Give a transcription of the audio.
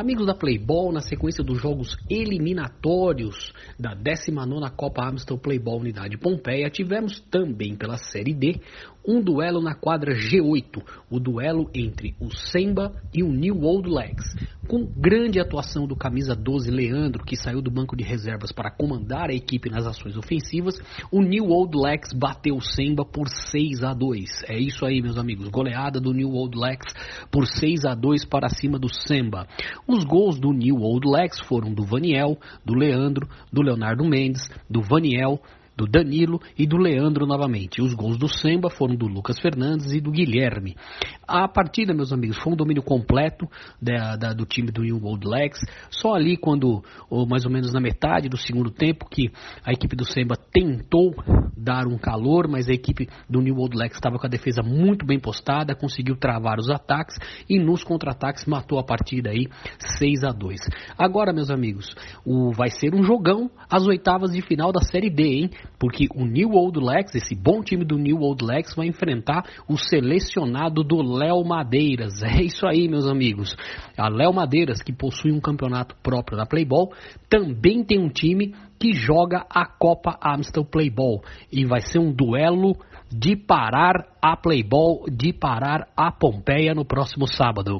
Amigos da Playball, na sequência dos jogos eliminatórios da 19ª Copa Amstel Playball Unidade Pompeia, tivemos também pela Série D um duelo na quadra G8, o duelo entre o Semba e o New Old Legs. Com grande atuação do camisa 12 Leandro, que saiu do banco de reservas para comandar a equipe nas ações ofensivas, o New Old Legs bateu o Semba por 6 a 2. É isso aí, meus amigos, goleada do New Old Legs por 6 a 2 para cima do Semba. Os gols do New Old Legs foram do Vaniel, do Leandro, do Leonardo Mendes, do Vaniel, do Danilo e do Leandro novamente. Os gols do Semba foram do Lucas Fernandes e do Guilherme. A partida, meus amigos, foi um domínio completo da, da, do time do New Old Legs. Só ali quando, ou mais ou menos na metade do segundo tempo, que a equipe do Semba tentou dar um calor, mas a equipe do New Old Legs estava com a defesa muito bem postada, conseguiu travar os ataques e nos contra-ataques matou a partida aí 6 a 2. Agora, meus amigos, o, vai ser um jogão às oitavas de final da Série D, hein? porque o New Old Legs, esse bom time do New Old Legs, vai enfrentar o selecionado do Léo Madeiras. É isso aí, meus amigos. A Léo Madeiras, que possui um campeonato próprio da Playball, também tem um time que joga a Copa Amstel Playball e vai ser um duelo de parar a Playball, de parar a Pompeia no próximo sábado.